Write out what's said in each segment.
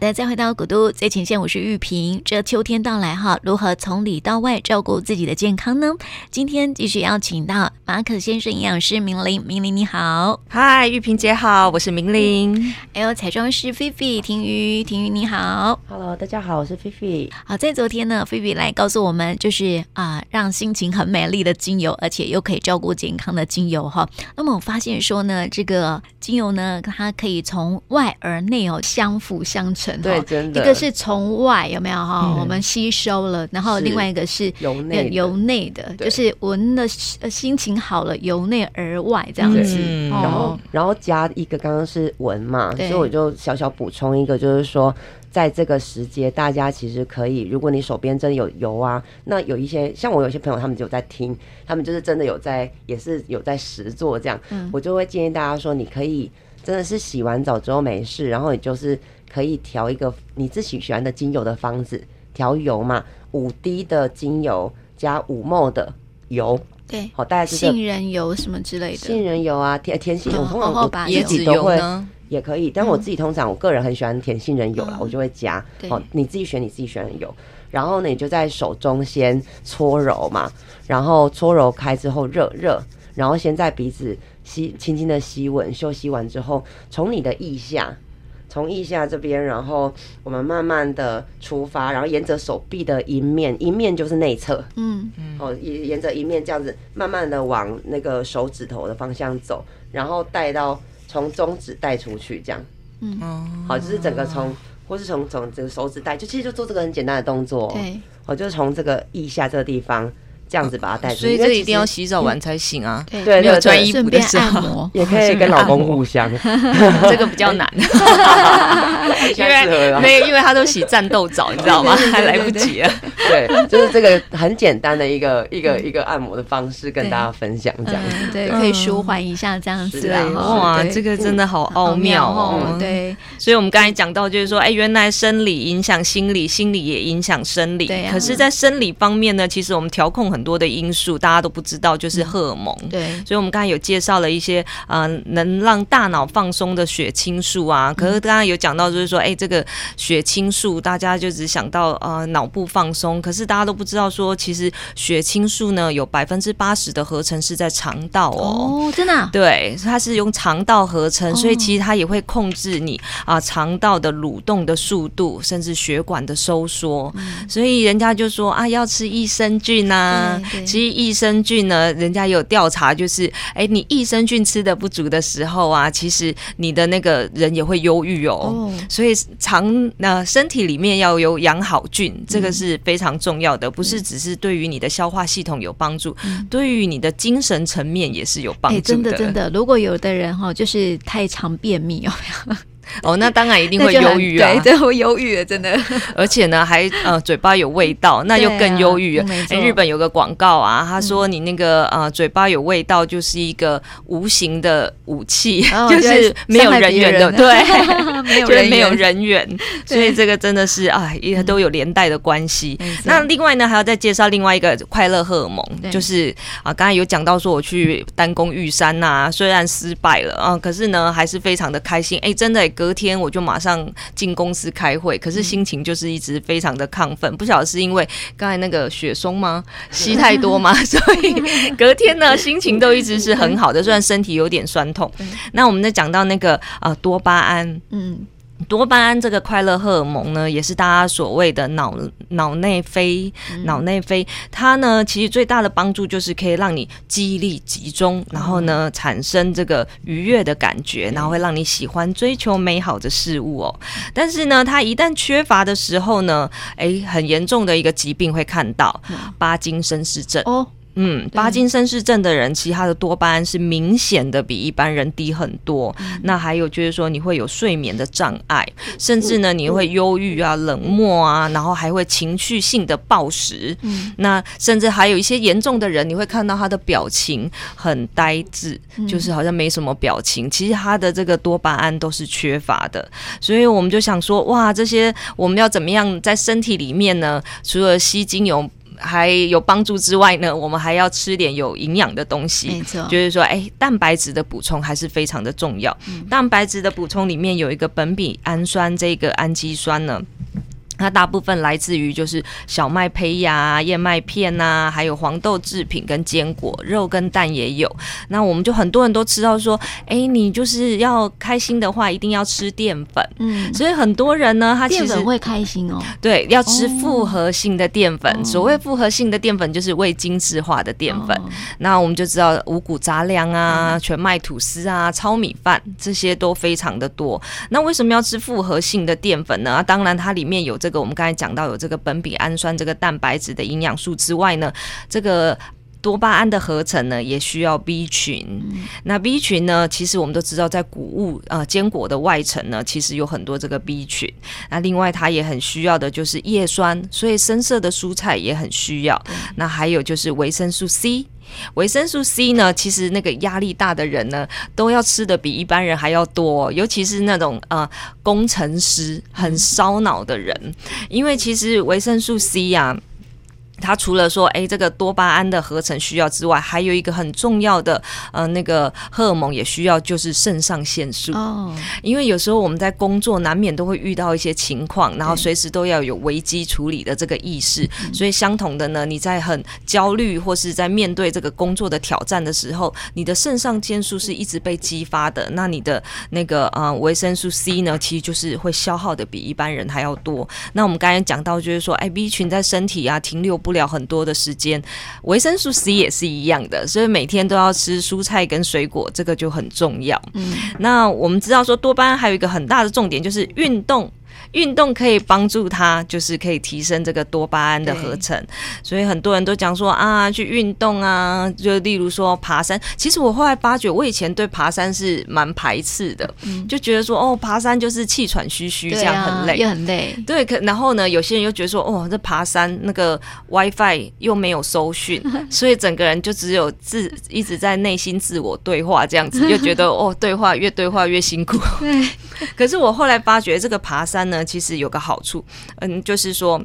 的，再回到古都最前线，我是玉萍。这秋天到来哈，如何从里到外照顾自己的健康呢？今天继续邀请到马可先生营养师明玲，明玲你好，嗨，玉萍姐好，我是明玲。还有彩妆师菲菲，婷瑜，婷瑜你好，Hello，大家好，我是菲菲。好，在昨天呢，菲菲来告诉我们，就是啊、呃，让心情很美丽的精油，而且又可以照顾健康的精油哈。那么我发现说呢，这个精油呢，它可以从外而内哦，相辅相成。对，真的。一个是从外有没有哈、嗯？我们吸收了，然后另外一个是由内由内的，就是闻的心情好了，由内而外这样子。嗯、然后然后加一个刚刚是闻嘛，所以我就小小补充一个，就是说，在这个时节，大家其实可以，如果你手边真的有油啊，那有一些像我有些朋友，他们就在听，他们就是真的有在，也是有在实做这样、嗯，我就会建议大家说，你可以。真的是洗完澡之后没事，然后你就是可以调一个你自己喜欢的精油的方子，调油嘛，五滴的精油加五 ml 的油，对，好，大概是杏仁油什么之类的，杏仁油啊，甜甜杏，我通常我自己都会也可以，但我自己通常我个人很喜欢甜杏仁油啦，嗯、我就会加，好，你自己选你自己选的油，然后呢，你就在手中先搓揉嘛，然后搓揉开之后热热，然后先在鼻子。吸，轻轻的吸吻，休息完之后，从你的腋下，从腋下这边，然后我们慢慢的出发，然后沿着手臂的一面，一面就是内侧，嗯。嗯，哦，沿沿着一面这样子，慢慢的往那个手指头的方向走，然后带到从中指带出去，这样，嗯。好，就是整个从，或是从从这个手指带，就其实就做这个很简单的动作，对，哦，就是从这个腋下这个地方。这样子把它带出去，所以这一定要洗澡完才行啊。对对对，没有穿衣服的时候 也可以跟老公互相，这个比较难，因为没有，因为他都洗战斗澡，你知道吗？还来不及啊。对，就是这个很简单的一个一个一个按摩的方式，跟大家分享这样子。对，可以舒缓一下这样子啊。哇，这个真的好奥妙哦。对，所以我们刚才讲到，就是说，哎，原来生理影响心理，心理也影响生理。对，可是，在生理方面呢，其实我们调控很。很多的因素大家都不知道，就是荷尔蒙。对，所以我们刚才有介绍了一些呃能让大脑放松的血清素啊。可是刚刚有讲到，就是说，哎，这个血清素大家就只想到呃脑部放松，可是大家都不知道说，其实血清素呢有百分之八十的合成是在肠道哦。哦，真的？对，它是用肠道合成，所以其实它也会控制你啊肠道的蠕动的速度，甚至血管的收缩。所以人家就说啊，要吃益生菌啊。其实益生菌呢，人家有调查，就是哎，你益生菌吃的不足的时候啊，其实你的那个人也会忧郁哦。所以肠那身体里面要有养好菌，这个是非常重要的，不是只是对于你的消化系统有帮助，对于你的精神层面也是有帮助的。真的真的，如果有的人哈，就是太常便秘有没有？哦，那当然一定会忧郁啊，对，会忧郁，真的。而且呢，还呃嘴巴有味道，那又更忧郁。哎、啊，日本有个广告啊，他说你那个呃嘴巴有味道，就是一个无形的武器，哦、就是没有人缘的，对，没有人没有人缘。所以这个真的是啊，也都有连带的关系。那另外呢，还要再介绍另外一个快乐荷尔蒙，就是啊，刚才有讲到说我去单攻玉山呐、啊，虽然失败了啊，可是呢还是非常的开心。哎，真的。隔天我就马上进公司开会，可是心情就是一直非常的亢奋，不晓得是因为刚才那个雪松吗？吸太多吗？所以隔天呢，心情都一直是很好的，虽然身体有点酸痛。那我们在讲到那个呃多巴胺，嗯。多巴胺这个快乐荷尔蒙呢，也是大家所谓的脑脑内啡。脑内啡它呢，其实最大的帮助就是可以让你记忆力集中，然后呢，产生这个愉悦的感觉，然后会让你喜欢追求美好的事物哦。但是呢，它一旦缺乏的时候呢，诶，很严重的一个疾病会看到巴金森氏症哦。嗯，巴金森氏症的人，其实他的多巴胺是明显的比一般人低很多。嗯。那还有就是说，你会有睡眠的障碍，甚至呢，你会忧郁啊、冷漠啊，然后还会情绪性的暴食。嗯。那甚至还有一些严重的人，你会看到他的表情很呆滞，就是好像没什么表情。其实他的这个多巴胺都是缺乏的。所以我们就想说，哇，这些我们要怎么样在身体里面呢？除了吸精油。还有帮助之外呢，我们还要吃点有营养的东西。没错，就是说，哎，蛋白质的补充还是非常的重要。嗯、蛋白质的补充里面有一个苯丙氨酸，这个氨基酸呢。它大部分来自于就是小麦胚芽、燕麦片呐、啊，还有黄豆制品跟坚果，肉跟蛋也有。那我们就很多人都知道说，哎、欸，你就是要开心的话，一定要吃淀粉。嗯，所以很多人呢，他其实淀粉会开心哦。对，要吃复合性的淀粉。哦、所谓复合性的淀粉，就是未精致化的淀粉。哦、那我们就知道五谷杂粮啊、嗯、全麦吐司啊、糙米饭这些都非常的多。那为什么要吃复合性的淀粉呢？当然，它里面有这个。这个我们刚才讲到有这个苯丙氨酸这个蛋白质的营养素之外呢，这个多巴胺的合成呢也需要 B 群。嗯、那 B 群呢，其实我们都知道，在谷物呃坚果的外层呢，其实有很多这个 B 群。那另外它也很需要的就是叶酸，所以深色的蔬菜也很需要。嗯、那还有就是维生素 C。维生素 C 呢，其实那个压力大的人呢，都要吃的比一般人还要多，尤其是那种呃工程师很烧脑的人，因为其实维生素 C 呀、它除了说，哎，这个多巴胺的合成需要之外，还有一个很重要的，呃，那个荷尔蒙也需要，就是肾上腺素。哦。因为有时候我们在工作难免都会遇到一些情况，然后随时都要有危机处理的这个意识。所以相同的呢，你在很焦虑或是在面对这个工作的挑战的时候，你的肾上腺素是一直被激发的。那你的那个呃维生素 C 呢，其实就是会消耗的比一般人还要多。那我们刚才讲到，就是说，哎，B 群在身体啊停留不。不了很多的时间，维生素 C 也是一样的，所以每天都要吃蔬菜跟水果，这个就很重要。嗯，那我们知道说多巴胺还有一个很大的重点就是运动。运动可以帮助他，就是可以提升这个多巴胺的合成，所以很多人都讲说啊，去运动啊，就例如说爬山。其实我后来发觉，我以前对爬山是蛮排斥的，嗯、就觉得说哦，爬山就是气喘吁吁，这样很累，也很累。对，可然后呢，有些人又觉得说，哦，这爬山那个 WiFi 又没有收讯，所以整个人就只有自一直在内心自我对话这样子，又觉得哦，对话越对话越辛苦。对，可是我后来发觉，这个爬山呢。其实有个好处，嗯，就是说。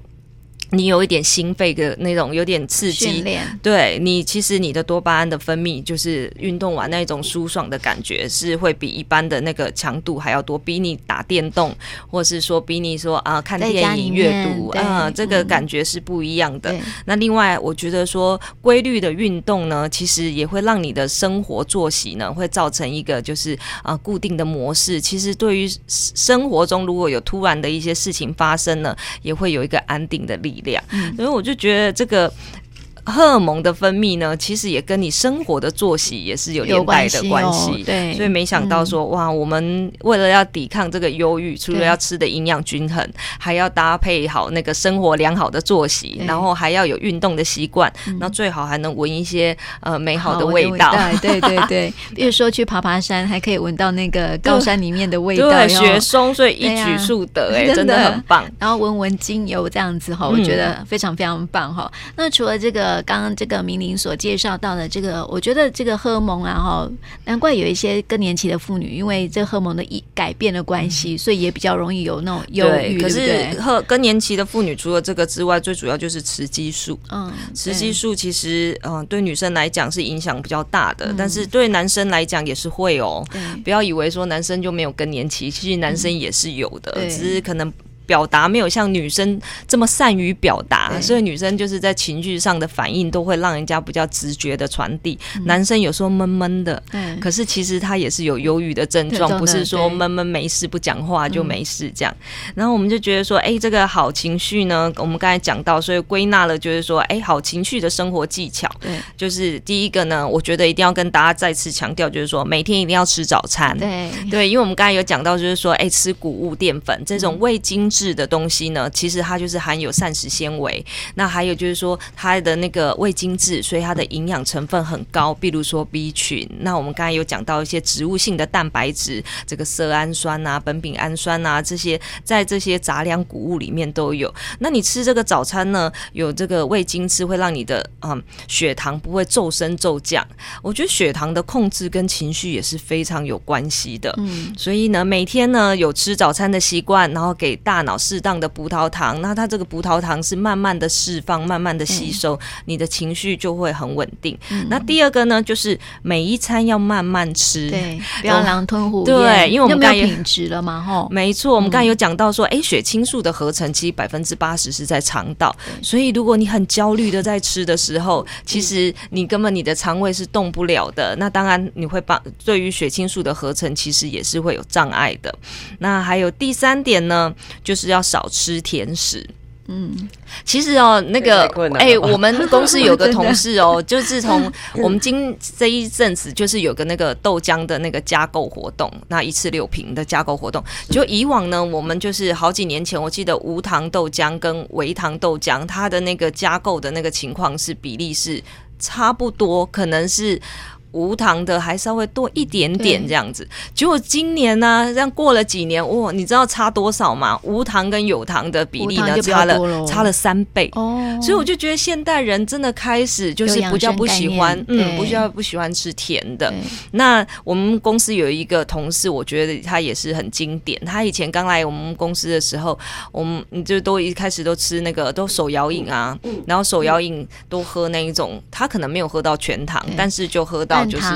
你有一点心肺的那种有点刺激，对你其实你的多巴胺的分泌，就是运动完那种舒爽的感觉，是会比一般的那个强度还要多，比你打电动，或是说比你说啊看电影阅读啊，这个感觉是不一样的。嗯、那另外，我觉得说规律的运动呢，其实也会让你的生活作息呢，会造成一个就是啊固定的模式。其实对于生活中如果有突然的一些事情发生呢，也会有一个安定的力量。所以我就觉得这个。荷尔蒙的分泌呢，其实也跟你生活的作息也是有连带的关系。关哦、对，所以没想到说，嗯、哇，我们为了要抵抗这个忧郁，除了要吃的营养均衡，还要搭配好那个生活良好的作息，然后还要有运动的习惯，嗯、那最好还能闻一些呃美好的味道。对对对，比如说去爬爬山，还可以闻到那个高山里面的味道，对，雪松，所以一举数得，哎，真的很棒。然后闻闻精油这样子哈，我觉得非常非常棒哈。嗯、那除了这个。刚刚这个明玲所介绍到的这个，我觉得这个荷尔蒙啊，哈，难怪有一些更年期的妇女，因为这荷尔蒙的一改变的关系，所以也比较容易有那种忧郁。可是，荷更年期的妇女除了这个之外，最主要就是雌激素。嗯，雌激素其实，嗯，对女生来讲是影响比较大的，但是对男生来讲也是会哦。不要以为说男生就没有更年期，其实男生也是有的，只是可能。表达没有像女生这么善于表达，所以女生就是在情绪上的反应都会让人家比较直觉的传递。嗯、男生有时候闷闷的，对可是其实他也是有忧郁的症状，不是说闷闷没事不讲话就没事这样。嗯、然后我们就觉得说，哎，这个好情绪呢，我们刚才讲到，所以归纳了就是说，哎，好情绪的生活技巧，对，就是第一个呢，我觉得一定要跟大家再次强调，就是说每天一定要吃早餐，对，对，因为我们刚才有讲到，就是说，哎，吃谷物淀粉这种未精。制的东西呢，其实它就是含有膳食纤维。那还有就是说，它的那个味精制，所以它的营养成分很高。比如说 B 群，那我们刚才有讲到一些植物性的蛋白质，这个色氨酸啊、苯丙氨酸啊这些，在这些杂粮谷物里面都有。那你吃这个早餐呢，有这个味精制，会让你的嗯血糖不会骤升骤降。我觉得血糖的控制跟情绪也是非常有关系的。嗯，所以呢，每天呢有吃早餐的习惯，然后给大脑适当的葡萄糖，那它这个葡萄糖是慢慢的释放，慢慢的吸收，你的情绪就会很稳定。那第二个呢，就是每一餐要慢慢吃，对，不要狼吞虎咽。对，因为我们刚才有品质了嘛，吼，没错，我们刚才有讲到说，哎，血清素的合成其实百分之八十是在肠道，所以如果你很焦虑的在吃的时候，其实你根本你的肠胃是动不了的。那当然你会把对于血清素的合成，其实也是会有障碍的。那还有第三点呢，就是要少吃甜食。嗯，其实哦，那个，哎、欸，我们公司有个同事哦，就自从我们今这一阵子，就是有个那个豆浆的那个加购活动，那一次六瓶的加购活动。就以往呢，我们就是好几年前，我记得无糖豆浆跟微糖豆浆，它的那个加购的那个情况是比例是差不多，可能是。无糖的还稍微多一点点这样子，结果今年呢、啊，这样过了几年，哇，你知道差多少吗？无糖跟有糖的比例呢，差了差了三倍哦。所以我就觉得现代人真的开始就是不叫不喜欢，嗯，不叫不喜欢吃甜的。那我们公司有一个同事，我觉得他也是很经典。他以前刚来我们公司的时候，我们就都一开始都吃那个都手摇饮啊，然后手摇饮都喝那一种，他可能没有喝到全糖，但是就喝到。就是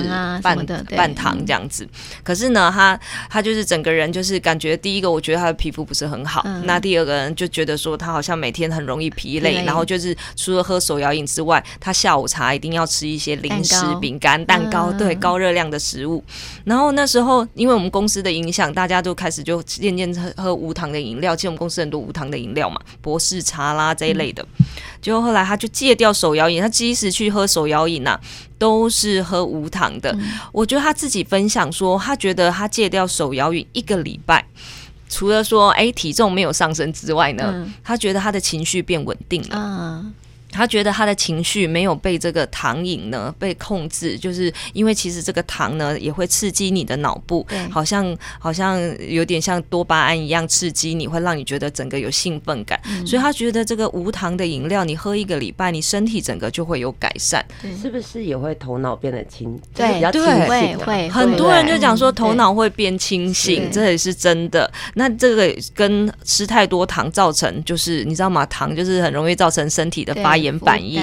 半半糖这样子，可是呢，他他就是整个人就是感觉，第一个我觉得他的皮肤不是很好，嗯、那第二个人就觉得说他好像每天很容易疲累，然后就是除了喝手摇饮之外，他下午茶一定要吃一些零食、饼干、蛋糕，对，高热量的食物。然后那时候因为我们公司的影响，大家都开始就渐渐喝喝无糖的饮料，其实我们公司很多无糖的饮料嘛，博士茶啦这一类的。结果后来他就戒掉手摇饮，他即使去喝手摇饮呐，都是喝无糖的。嗯、我觉得他自己分享说，他觉得他戒掉手摇饮一个礼拜，除了说哎体重没有上升之外呢，嗯、他觉得他的情绪变稳定了。嗯他觉得他的情绪没有被这个糖瘾呢被控制，就是因为其实这个糖呢也会刺激你的脑部，好像好像有点像多巴胺一样刺激你，会让你觉得整个有兴奋感。嗯、所以他觉得这个无糖的饮料，你喝一个礼拜，你身体整个就会有改善。是不是也会头脑变得清？对，比较清醒、啊、会。很多人就讲说头脑会变清醒，这也是真的。那这个跟吃太多糖造成，就是你知道吗？糖就是很容易造成身体的发炎。炎反应，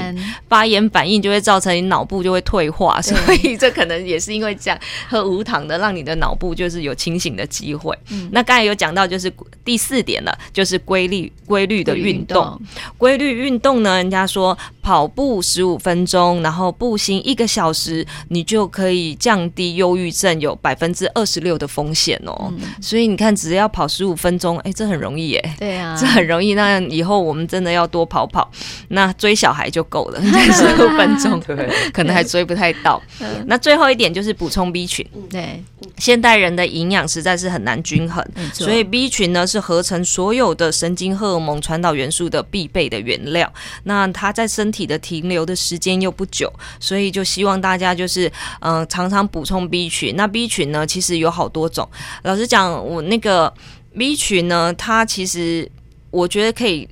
发炎反应就会造成你脑部就会退化，所以这可能也是因为这样，喝无糖的让你的脑部就是有清醒的机会。嗯、那刚才有讲到就是第四点了，就是规律规律的运动。规律运动呢，人家说跑步十五分钟，然后步行一个小时，你就可以降低忧郁症有百分之二十六的风险哦。嗯、所以你看，只要跑十五分钟，哎，这很容易耶。对啊，这很容易。那以后我们真的要多跑跑。那追小孩就够了，十五分钟，对，可能还追不太到。那最后一点就是补充 B 群，对，现代人的营养实在是很难均衡，所以 B 群呢是合成所有的神经荷尔蒙传导元素的必备的原料。那它在身体体的停留的时间又不久，所以就希望大家就是嗯、常常补充 B 群。那 B 群呢其实有好多种，老实讲，我那个 B 群呢，它其实我觉得可以。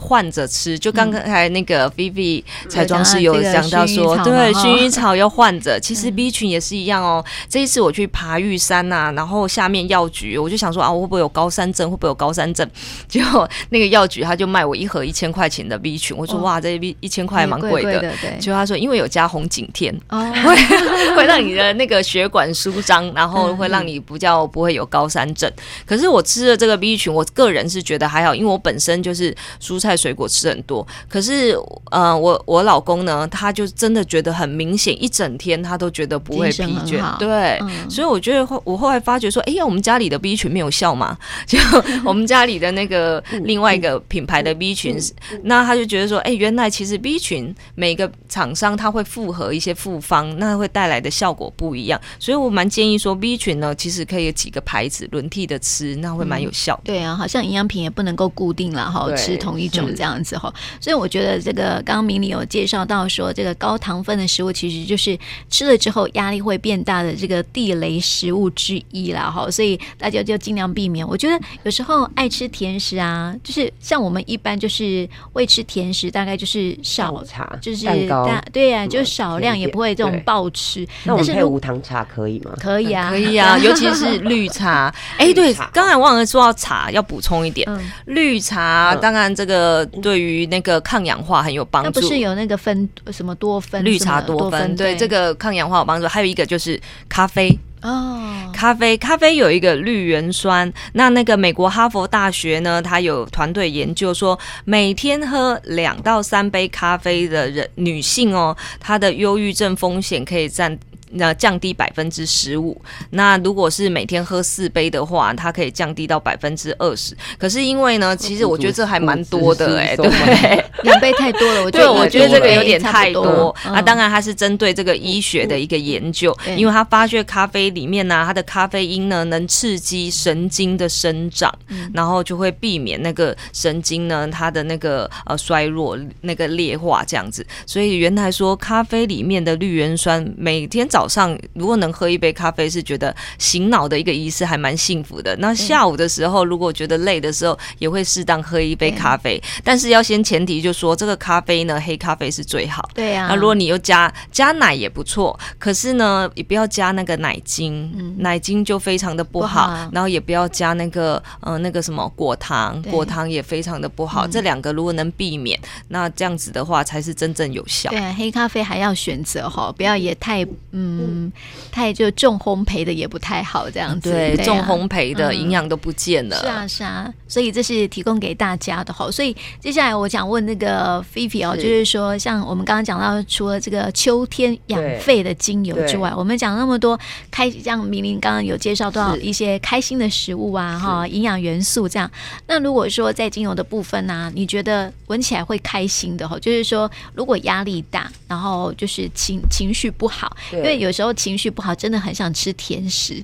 换着吃，就刚刚才那个菲菲彩妆师有讲到说，对，薰衣草要换着。其实 B 群也是一样哦。这一次我去爬玉山呐，然后下面药局，我就想说啊，我会不会有高山症？会不会有高山症？结果那个药局他就卖我一盒一千块钱的 B 群，我说哇，这 B 一千块蛮贵的。结果他说，因为有加红景天，会 会让你的那个血管舒张，然后会让你不叫不会有高山症。可是我吃了这个 B 群，我个人是觉得还好，因为我本身就是蔬菜。菜水果吃很多，可是呃，我我老公呢，他就真的觉得很明显，一整天他都觉得不会疲倦。对，嗯、所以我觉得后我后来发觉说，哎呀，我们家里的 B 群没有效嘛？就 我们家里的那个另外一个品牌的 B 群，那他就觉得说，哎，原来其实 B 群每个厂商他会复合一些复方，那会带来的效果不一样。所以我蛮建议说，B 群呢，其实可以有几个牌子轮替的吃，那会蛮有效的、嗯。对啊，好像营养品也不能够固定了哈，吃同一这样子哈。所以我觉得这个刚刚明理有介绍到说，这个高糖分的食物其实就是吃了之后压力会变大的这个地雷食物之一啦哈。所以大家就尽量避免。我觉得有时候爱吃甜食啊，就是像我们一般就是会吃甜食，大概就是少茶，就是大对呀、啊，就少量，也不会这种暴吃。那我们配无糖茶可以吗？可以啊，可以啊，尤其是绿茶。哎、欸，对，刚才忘了说到茶，要补充一点，嗯、绿茶当然这个对于那个抗氧化很有帮助。那不是有那个分什么多酚？绿茶多酚，对，对这个抗氧化有帮助。还有一个就是咖啡。哦，咖啡，咖啡有一个绿原酸。那那个美国哈佛大学呢，他有团队研究说，每天喝两到三杯咖啡的人，女性哦，她的忧郁症风险可以占。那降低百分之十五，那如果是每天喝四杯的话，它可以降低到百分之二十。可是因为呢，其实我觉得这还蛮多的哎、欸，对不对？两杯太多了，我觉得我觉得这个有点太多。啊，当然它是针对这个医学的一个研究，因为它发觉咖啡里面呢、啊，它的咖啡因呢能刺激神经的生长，然后就会避免那个神经呢它的那个呃衰弱、那个劣化这样子。所以原来说咖啡里面的绿原酸每天早早上如果能喝一杯咖啡，是觉得醒脑的一个仪式，还蛮幸福的。那下午的时候，如果觉得累的时候，也会适当喝一杯咖啡。但是要先前提就说，这个咖啡呢，黑咖啡是最好。对呀。那如果你又加加奶也不错，可是呢，也不要加那个奶精，嗯、奶精就非常的不好，不好。然后也不要加那个呃那个什么果糖，果糖也非常的不好。这两个如果能避免，那这样子的话才是真正有效。对，黑咖啡还要选择哈，不要也太嗯。嗯，太就重烘焙的也不太好，这样子。对，对啊、重烘焙的营养都不见了。嗯、是啊，是啊，所以这是提供给大家的哈。所以接下来我想问那个菲菲哦，就是说，像我们刚刚讲到，除了这个秋天养肺的精油之外，我们讲那么多开，像明明刚刚有介绍到一些开心的食物啊，哈，营养元素这样。那如果说在精油的部分呢、啊，你觉得闻起来会开心的哈，就是说，如果压力大，然后就是情情绪不好，因为。有时候情绪不好，真的很想吃甜食。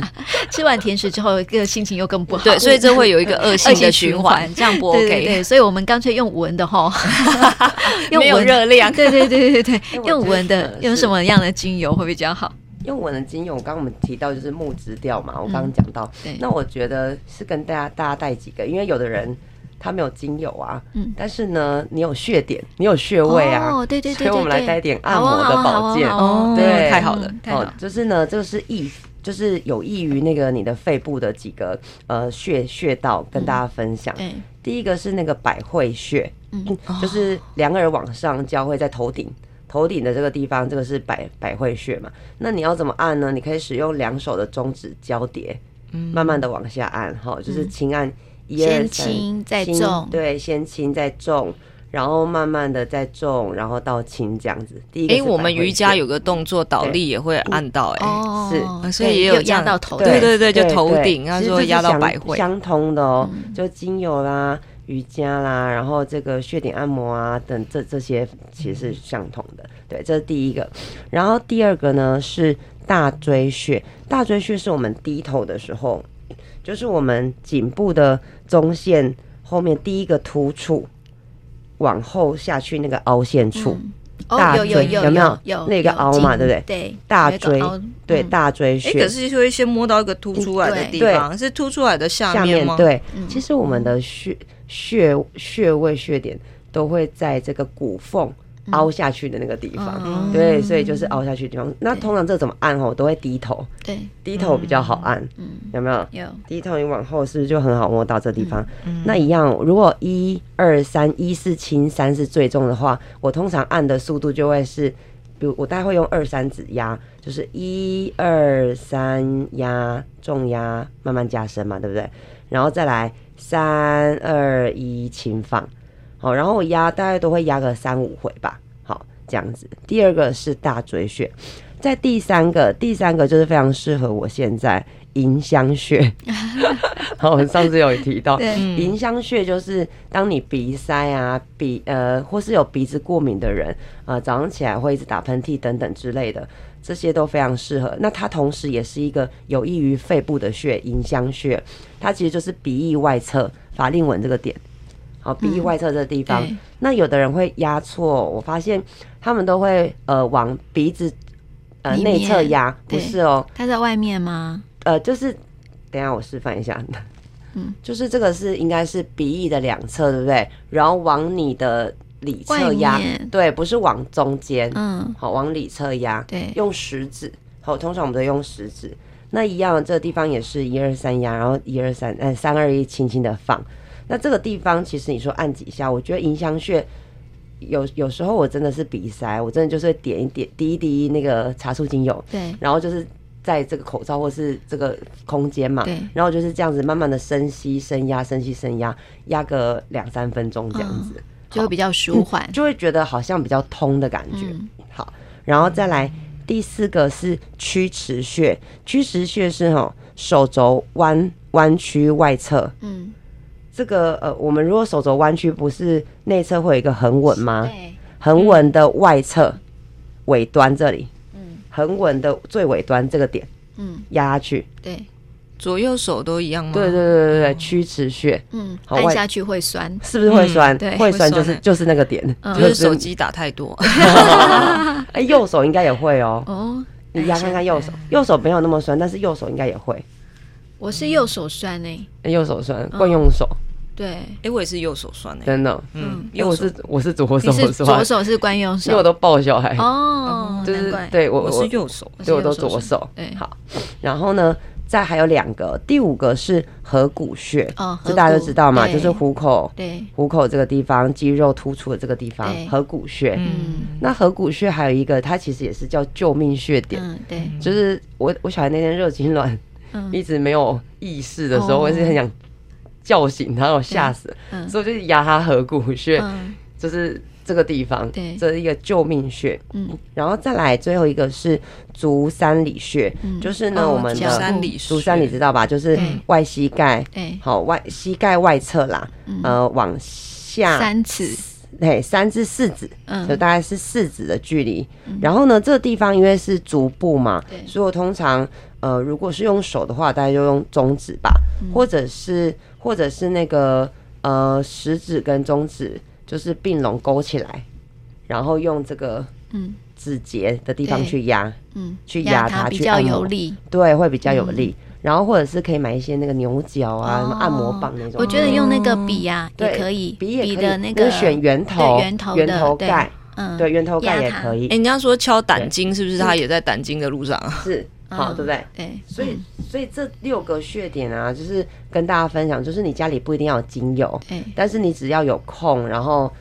吃完甜食之后，个心情又更不好。对，所以这会有一个恶性的循环，这样不 OK。对，对，对，所以我们干脆用闻的哈，用闻热量。对对对对对，用闻的，用什么样的精油会比较好？用闻的精油，刚刚我们提到就是木质调嘛，我刚刚讲到。对。那我觉得是跟大家大家带几个，因为有的人。他没有精油啊，嗯，但是呢，你有穴点，你有穴位啊，哦，对对对，对，所以我们来带点按摩的保健，哦，对，太好了，太好了，哦，就是呢，这个是益，就是有益于那个你的肺部的几个呃穴穴道，跟大家分享。嗯，第一个是那个百会穴，嗯，就是两个人往上交汇在头顶，头顶的这个地方，这个是百百会穴嘛。那你要怎么按呢？你可以使用两手的中指交叠，嗯，慢慢的往下按，哈，就是轻按。先轻再重，对，先轻再重，然后慢慢的再重，然后到轻这样子。第一个，哎，我们瑜伽有个动作倒立也会按到，哎，是，所以也有压到头，对对对，就头顶，他说压到百会，相通的哦，就精油啦、瑜伽啦，然后这个穴点按摩啊等这这些其实是相同的，对，这是第一个。然后第二个呢是大椎穴，大椎穴是我们低头的时候。就是我们颈部的中线后面第一个突触，往后下去那个凹陷处，嗯、大椎有，有，有，有没有？有那个凹嘛，对不对？对，大椎，对大椎穴。哎、欸，可是会先摸到一个凸出来的地方，是凸出来的下面吗？下面对、嗯，其实我们的穴穴穴位穴点都会在这个骨缝。凹下去的那个地方，嗯、对，所以就是凹下去的地方。那通常这怎么按哦？我都会低头，对，低头比较好按，嗯，有没有？有。低头你往后是不是就很好摸到这地方？嗯，那一样，如果一二三，一四轻，三是最重的话，我通常按的速度就会是，比如我大概会用二三指压，就是一二三压，重压，慢慢加深嘛，对不对？然后再来三二一轻放。好，然后我压大概都会压个三五回吧。好，这样子。第二个是大椎穴，在第三个，第三个就是非常适合我现在迎香穴。好，我们上次有提到，迎香穴就是当你鼻塞啊、鼻呃或是有鼻子过敏的人啊、呃，早上起来会一直打喷嚏等等之类的，这些都非常适合。那它同时也是一个有益于肺部的穴，迎香穴，它其实就是鼻翼外侧法令纹这个点。好，鼻翼外侧这个地方。那有的人会压错，我发现他们都会呃往鼻子呃内侧压，不是哦，它在外面吗？呃，就是等一下我示范一下。嗯，就是这个是应该是鼻翼的两侧，对不对？然后往你的里侧压，对，不是往中间。嗯，好，往里侧压，对，用食指。好，通常我们都用食指。那一样，这个地方也是一二三压，然后一二三，嗯，三二一，轻轻的放。那这个地方其实你说按几下，我觉得迎香穴有有时候我真的是鼻塞，我真的就是会点一点滴一滴那个茶树精油，对，然后就是。在这个口罩或是这个空间嘛，对，然后就是这样子慢慢的深吸、深压、深吸、深压，压个两三分钟这样子，嗯、就会比较舒缓、嗯，就会觉得好像比较通的感觉。嗯、好，然后再来第四个是曲池穴，曲池穴是哈手肘弯弯曲外侧，嗯，这个呃，我们如果手肘弯曲，不是内侧会有一个横纹吗？对，横纹的外侧尾端这里。嗯横纹的最尾端这个点，嗯，压下去，对，左右手都一样吗？对对对对对，曲池穴，嗯，按下去会酸，是不是会酸？对，会酸就是就是那个点，就是手机打太多。哎，右手应该也会哦。哦，你压看看右手，右手没有那么酸，但是右手应该也会。我是右手酸诶，右手酸，惯用手。对，哎，我也是右手酸的，真的，嗯，因为我是我是左手，左手是惯用手，因为我都抱小孩哦，就是对我我是右手，所以我都左手。对，好，然后呢，再还有两个，第五个是合谷穴，哦，这大家都知道嘛，就是虎口，对，虎口这个地方肌肉突出的这个地方，合谷穴。嗯，那合谷穴还有一个，它其实也是叫救命穴点，对，就是我我小孩那天热痙攣，一直没有意识的时候，我也是很想。叫醒他，我吓死。了，嗯、所以我就压他合谷穴，嗯、就是这个地方，对，这是一个救命穴。嗯，然后再来最后一个是足三里穴，嗯、就是呢，哦、我们的足三里知道吧？就是外膝盖，对，好外膝盖外侧啦，嗯、呃，往下三指，对，三至四指，嗯，就大概是四指的距离。嗯、然后呢，这个地方因为是足部嘛，对，所以我通常呃，如果是用手的话，大概就用中指吧，嗯、或者是。或者是那个呃食指跟中指就是并拢勾起来，然后用这个嗯指节的地方去压，嗯，去压它，比较有力，对，会比较有力。然后或者是可以买一些那个牛角啊，什么按摩棒那种。我觉得用那个笔呀也可以，笔也可以的那个选圆头，圆头圆头盖，嗯，对，圆头盖也可以。哎，你刚刚说敲胆经是不是？他也在胆经的路上啊。是。好，对不对？对，所以所以这六个穴点啊，就是跟大家分享，就是你家里不一定要有精油，但是你只要有空，然后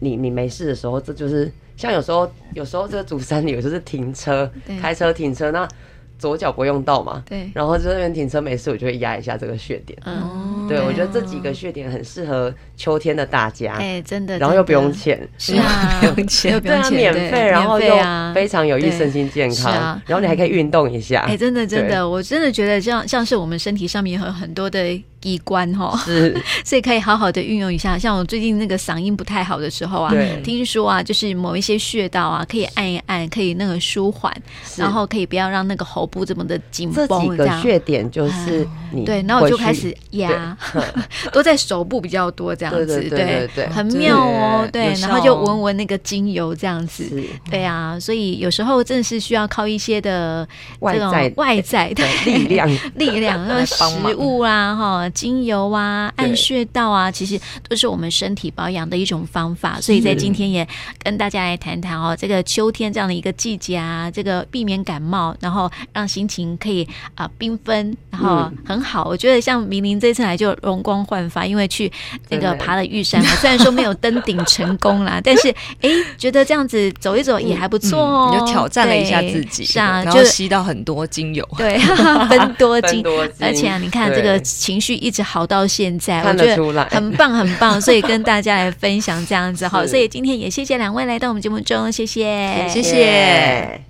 你你没事的时候，这就是像有时候有时候这个主山里，有时候是停车开车停车那。左脚不用到嘛，对，然后就在那边停车没事，我就会压一下这个穴点。哦，对，我觉得这几个穴点很适合秋天的大家。哎，真的，然后又不用钱，是啊，不用钱，对啊，免费，然后又非常有益身心健康，然后你还可以运动一下。哎，真的真的，我真的觉得这样像是我们身体上面有很多的。机关哈，是，所以可以好好的运用一下。像我最近那个嗓音不太好的时候啊，听说啊，就是某一些穴道啊，可以按一按，可以那个舒缓，然后可以不要让那个喉部这么的紧绷。这几个穴点就是你对，然后我就开始压，都在手部比较多这样子，对对对，很妙哦，对，然后就闻闻那个精油这样子，对啊，所以有时候真的是需要靠一些的这种外在的力量，力量，那个食物啊，哈。精油啊，按穴道啊，其实都是我们身体保养的一种方法。所以在今天也跟大家来谈谈哦，这个秋天这样的一个季节啊，这个避免感冒，然后让心情可以啊缤纷，然后很好。我觉得像明玲这次来就容光焕发，因为去那个爬了玉山嘛，虽然说没有登顶成功啦，但是哎，觉得这样子走一走也还不错哦。你就挑战了一下自己，是啊，就吸到很多精油，对，分多精，而且啊，你看这个情绪。一直好到现在，我觉得很棒很棒，所以跟大家来分享这样子。好，所以今天也谢谢两位来到我们节目中，谢谢，谢谢。